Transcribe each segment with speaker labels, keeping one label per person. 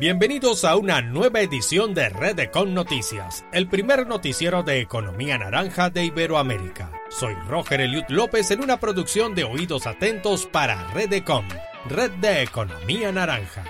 Speaker 1: Bienvenidos a una nueva edición de Redecon Noticias, el primer noticiero de economía naranja de Iberoamérica. Soy Roger Eliud López en una producción de Oídos Atentos para Redecon, Red de Economía Naranja.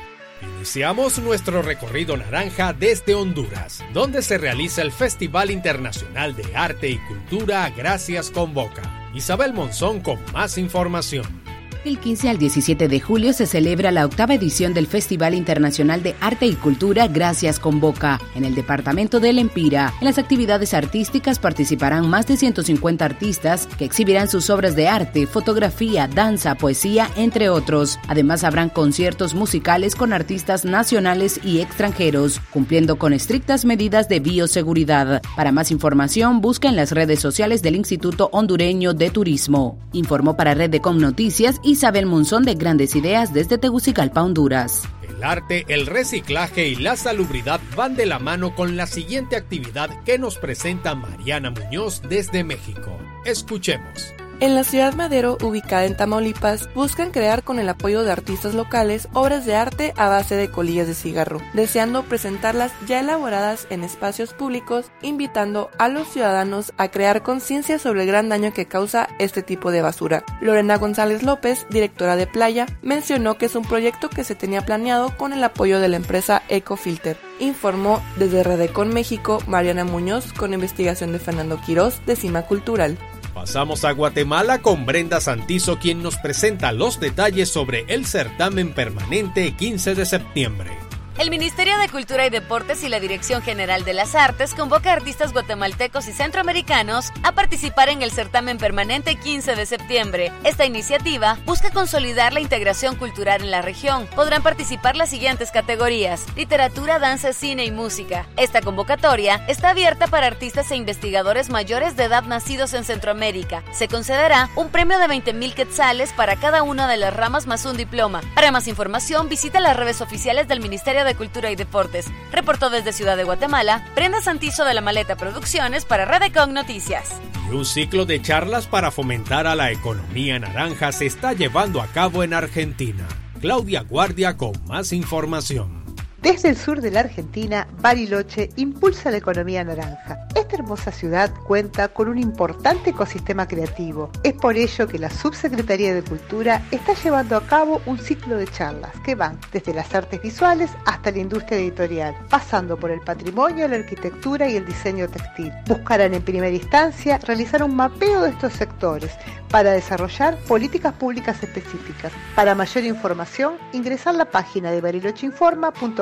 Speaker 1: Iniciamos nuestro recorrido naranja desde Honduras, donde se realiza el Festival Internacional de Arte y Cultura Gracias con Boca. Isabel Monzón con más información.
Speaker 2: Del 15 al 17 de julio se celebra la octava edición del Festival Internacional de Arte y Cultura Gracias con Boca, en el departamento del Empira. En las actividades artísticas participarán más de 150 artistas que exhibirán sus obras de arte, fotografía, danza, poesía, entre otros. Además habrán conciertos musicales con artistas nacionales y extranjeros, cumpliendo con estrictas medidas de bioseguridad. Para más información, busca en las redes sociales del Instituto Hondureño de Turismo. Informó para Red de Com Noticias Isabel Munzón de Grandes Ideas desde Tegucigalpa, Honduras.
Speaker 1: El arte, el reciclaje y la salubridad van de la mano con la siguiente actividad que nos presenta Mariana Muñoz desde México. Escuchemos.
Speaker 3: En la ciudad Madero, ubicada en Tamaulipas, buscan crear con el apoyo de artistas locales obras de arte a base de colillas de cigarro, deseando presentarlas ya elaboradas en espacios públicos, invitando a los ciudadanos a crear conciencia sobre el gran daño que causa este tipo de basura. Lorena González López, directora de Playa, mencionó que es un proyecto que se tenía planeado con el apoyo de la empresa Ecofilter. Informó desde Redecon México Mariana Muñoz con investigación de Fernando Quirós de Cima Cultural.
Speaker 1: Pasamos a Guatemala con Brenda Santizo, quien nos presenta los detalles sobre el certamen permanente 15 de septiembre.
Speaker 4: El Ministerio de Cultura y Deportes y la Dirección General de las Artes convoca a artistas guatemaltecos y centroamericanos a participar en el certamen permanente 15 de septiembre. Esta iniciativa busca consolidar la integración cultural en la región. Podrán participar las siguientes categorías: literatura, danza, cine y música. Esta convocatoria está abierta para artistas e investigadores mayores de edad nacidos en Centroamérica. Se concederá un premio de 20 mil quetzales para cada una de las ramas más un diploma. Para más información, visita las redes oficiales del Ministerio de de Cultura y Deportes. Reportó desde Ciudad de Guatemala, Brenda Santizo de la Maleta Producciones para Redecon Noticias.
Speaker 1: Y un ciclo de charlas para fomentar a la economía naranja se está llevando a cabo en Argentina. Claudia Guardia con más información.
Speaker 5: Desde el sur de la Argentina, Bariloche impulsa la economía naranja. Esta hermosa ciudad cuenta con un importante ecosistema creativo. Es por ello que la Subsecretaría de Cultura está llevando a cabo un ciclo de charlas que van desde las artes visuales hasta la industria editorial, pasando por el patrimonio, la arquitectura y el diseño textil. Buscarán en primera instancia realizar un mapeo de estos sectores para desarrollar políticas públicas específicas. Para mayor información, ingresar a la página de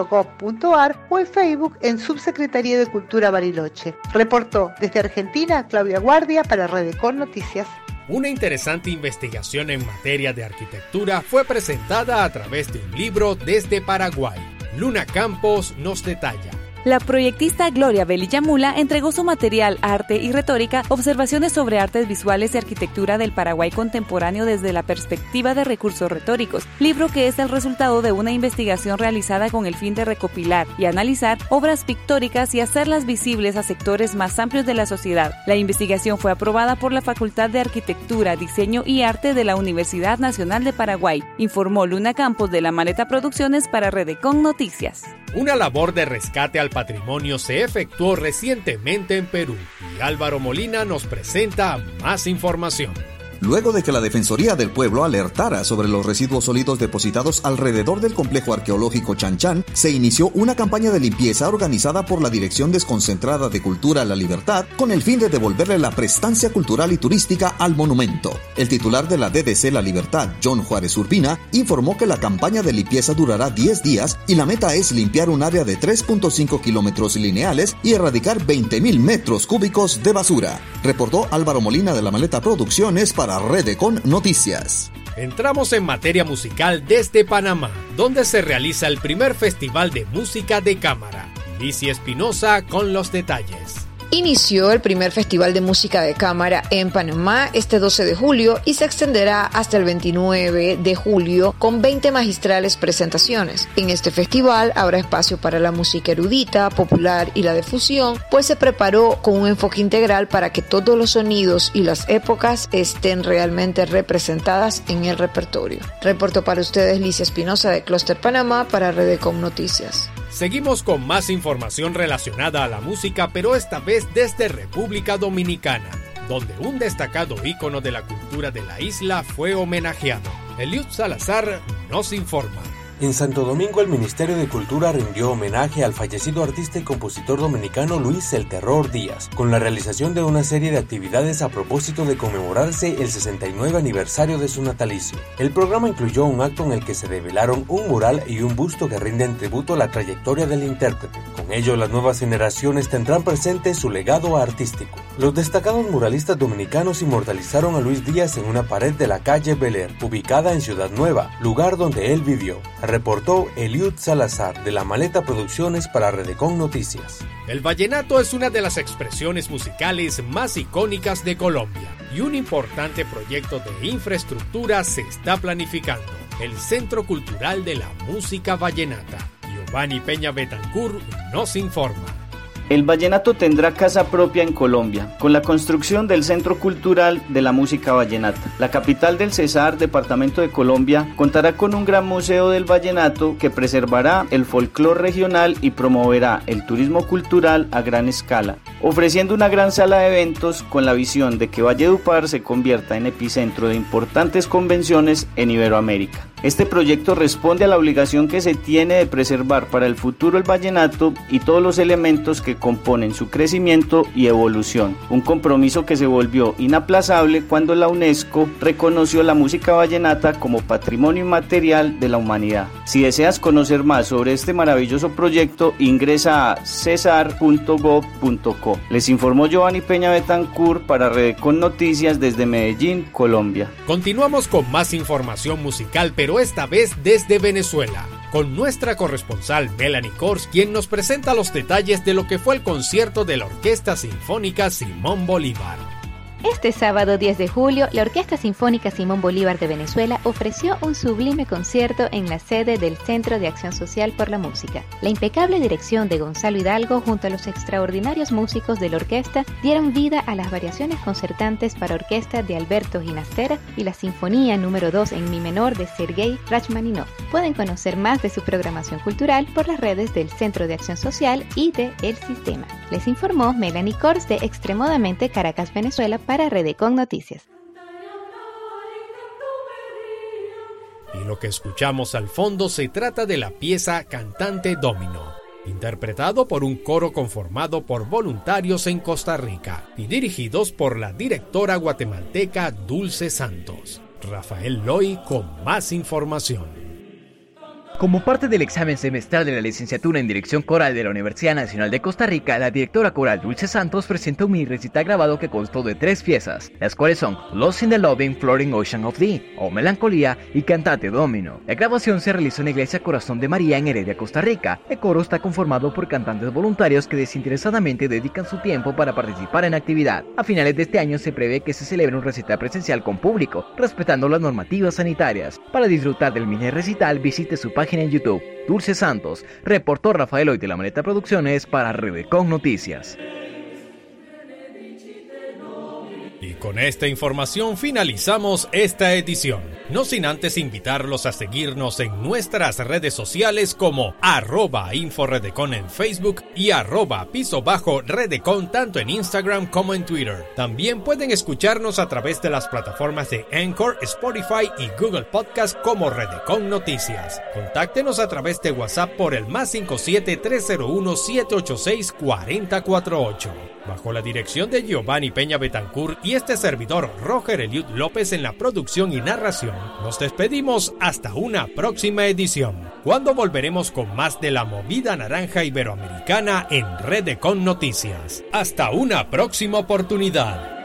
Speaker 5: barilocheinforma.gov.ar o en Facebook en Subsecretaría de Cultura Bariloche. Reportó desde Argentina Claudia Guardia para Redecon Noticias.
Speaker 1: Una interesante investigación en materia de arquitectura fue presentada a través de un libro desde Paraguay. Luna Campos nos detalla.
Speaker 6: La proyectista Gloria Belillamula entregó su material Arte y Retórica, observaciones sobre artes visuales y arquitectura del Paraguay contemporáneo desde la perspectiva de recursos retóricos, libro que es el resultado de una investigación realizada con el fin de recopilar y analizar obras pictóricas y hacerlas visibles a sectores más amplios de la sociedad. La investigación fue aprobada por la Facultad de Arquitectura, Diseño y Arte de la Universidad Nacional de Paraguay, informó Luna Campos de la Maleta Producciones para Redecon Noticias.
Speaker 1: Una labor de rescate al patrimonio se efectuó recientemente en Perú y Álvaro Molina nos presenta más información.
Speaker 7: Luego de que la Defensoría del Pueblo alertara sobre los residuos sólidos depositados alrededor del complejo arqueológico Chanchan, se inició una campaña de limpieza organizada por la Dirección Desconcentrada de Cultura La Libertad con el fin de devolverle la prestancia cultural y turística al monumento. El titular de la DDC La Libertad, John Juárez Urbina, informó que la campaña de limpieza durará 10 días y la meta es limpiar un área de 3.5 kilómetros lineales y erradicar 20.000 metros cúbicos de basura. Reportó Álvaro Molina de la Maleta Producciones para para con Noticias.
Speaker 1: Entramos en materia musical desde Panamá, donde se realiza el primer festival de música de cámara. Licia Espinosa con los detalles.
Speaker 8: Inició el primer Festival de Música de Cámara en Panamá este 12 de julio y se extenderá hasta el 29 de julio con 20 magistrales presentaciones. En este festival habrá espacio para la música erudita, popular y la difusión, pues se preparó con un enfoque integral para que todos los sonidos y las épocas estén realmente representadas en el repertorio. Reporto para ustedes Licia Espinosa de Cluster Panamá para Redecom Noticias.
Speaker 1: Seguimos con más información relacionada a la música, pero esta vez desde República Dominicana, donde un destacado ícono de la cultura de la isla fue homenajeado. Eliud Salazar nos informa.
Speaker 9: En Santo Domingo, el Ministerio de Cultura rindió homenaje al fallecido artista y compositor dominicano Luis El Terror Díaz, con la realización de una serie de actividades a propósito de conmemorarse el 69 aniversario de su natalicio. El programa incluyó un acto en el que se develaron un mural y un busto que rinden tributo a la trayectoria del intérprete. Con ello, las nuevas generaciones tendrán presente su legado artístico. Los destacados muralistas dominicanos inmortalizaron a Luis Díaz en una pared de la calle Bel ubicada en Ciudad Nueva, lugar donde él vivió reportó Eliud Salazar de la Maleta Producciones para Redecon Noticias.
Speaker 1: El vallenato es una de las expresiones musicales más icónicas de Colombia y un importante proyecto de infraestructura se está planificando. El Centro Cultural de la Música Vallenata. Giovanni Peña Betancur nos informa.
Speaker 10: El vallenato tendrá casa propia en Colombia, con la construcción del Centro Cultural de la Música Vallenata. La capital del Cesar, departamento de Colombia, contará con un gran museo del vallenato que preservará el folclore regional y promoverá el turismo cultural a gran escala, ofreciendo una gran sala de eventos con la visión de que Valledupar se convierta en epicentro de importantes convenciones en Iberoamérica. Este proyecto responde a la obligación que se tiene de preservar para el futuro el vallenato y todos los elementos que componen su crecimiento y evolución, un compromiso que se volvió inaplazable cuando la UNESCO reconoció la música vallenata como patrimonio inmaterial de la humanidad. Si deseas conocer más sobre este maravilloso proyecto, ingresa a cesar.gov.co. Les informó Giovanni Peña Betancourt para Redecon Noticias desde Medellín, Colombia.
Speaker 1: Continuamos con más información musical, pero esta vez desde Venezuela, con nuestra corresponsal Melanie Kors, quien nos presenta los detalles de lo que fue el concierto de la Orquesta Sinfónica Simón Bolívar.
Speaker 11: Este sábado 10 de julio, la Orquesta Sinfónica Simón Bolívar de Venezuela ofreció un sublime concierto en la sede del Centro de Acción Social por la Música. La impecable dirección de Gonzalo Hidalgo junto a los extraordinarios músicos de la orquesta dieron vida a las variaciones concertantes para orquesta de Alberto Ginastera y la Sinfonía número 2 en Mi menor de Sergei Rachmaninov. Pueden conocer más de su programación cultural por las redes del Centro de Acción Social y de El Sistema. Les informó Melanie Kors de Extremodamente Caracas, Venezuela para Redecon Noticias.
Speaker 1: Y lo que escuchamos al fondo se trata de la pieza Cantante Domino, interpretado por un coro conformado por voluntarios en Costa Rica y dirigidos por la directora guatemalteca Dulce Santos. Rafael Loy con más información.
Speaker 12: Como parte del examen semestral de la licenciatura en Dirección Coral de la Universidad Nacional de Costa Rica, la directora coral Dulce Santos presentó un mini recital grabado que constó de tres piezas, las cuales son Lost in the Loving Floating Ocean of Thee, o Melancolía y Cantate Domino. La grabación se realizó en la Iglesia Corazón de María en Heredia, Costa Rica. El coro está conformado por cantantes voluntarios que desinteresadamente dedican su tiempo para participar en actividad. A finales de este año se prevé que se celebre un recital presencial con público, respetando las normativas sanitarias. Para disfrutar del mini recital, visite su página en YouTube. Dulce Santos, reportó Rafael Hoy de la Maneta Producciones para Redecon Noticias.
Speaker 1: Y con esta información finalizamos esta edición. No sin antes invitarlos a seguirnos en nuestras redes sociales como arroba inforedecon en Facebook y arroba piso bajo redecon tanto en Instagram como en Twitter. También pueden escucharnos a través de las plataformas de Anchor, Spotify y Google Podcast como Redecon Noticias. Contáctenos a través de WhatsApp por el más 57 301 786 4048 bajo la dirección de Giovanni Peña Betancourt y este servidor Roger Eliud López en la producción y narración, nos despedimos hasta una próxima edición, cuando volveremos con más de la movida naranja iberoamericana en Red Con Noticias. Hasta una próxima oportunidad.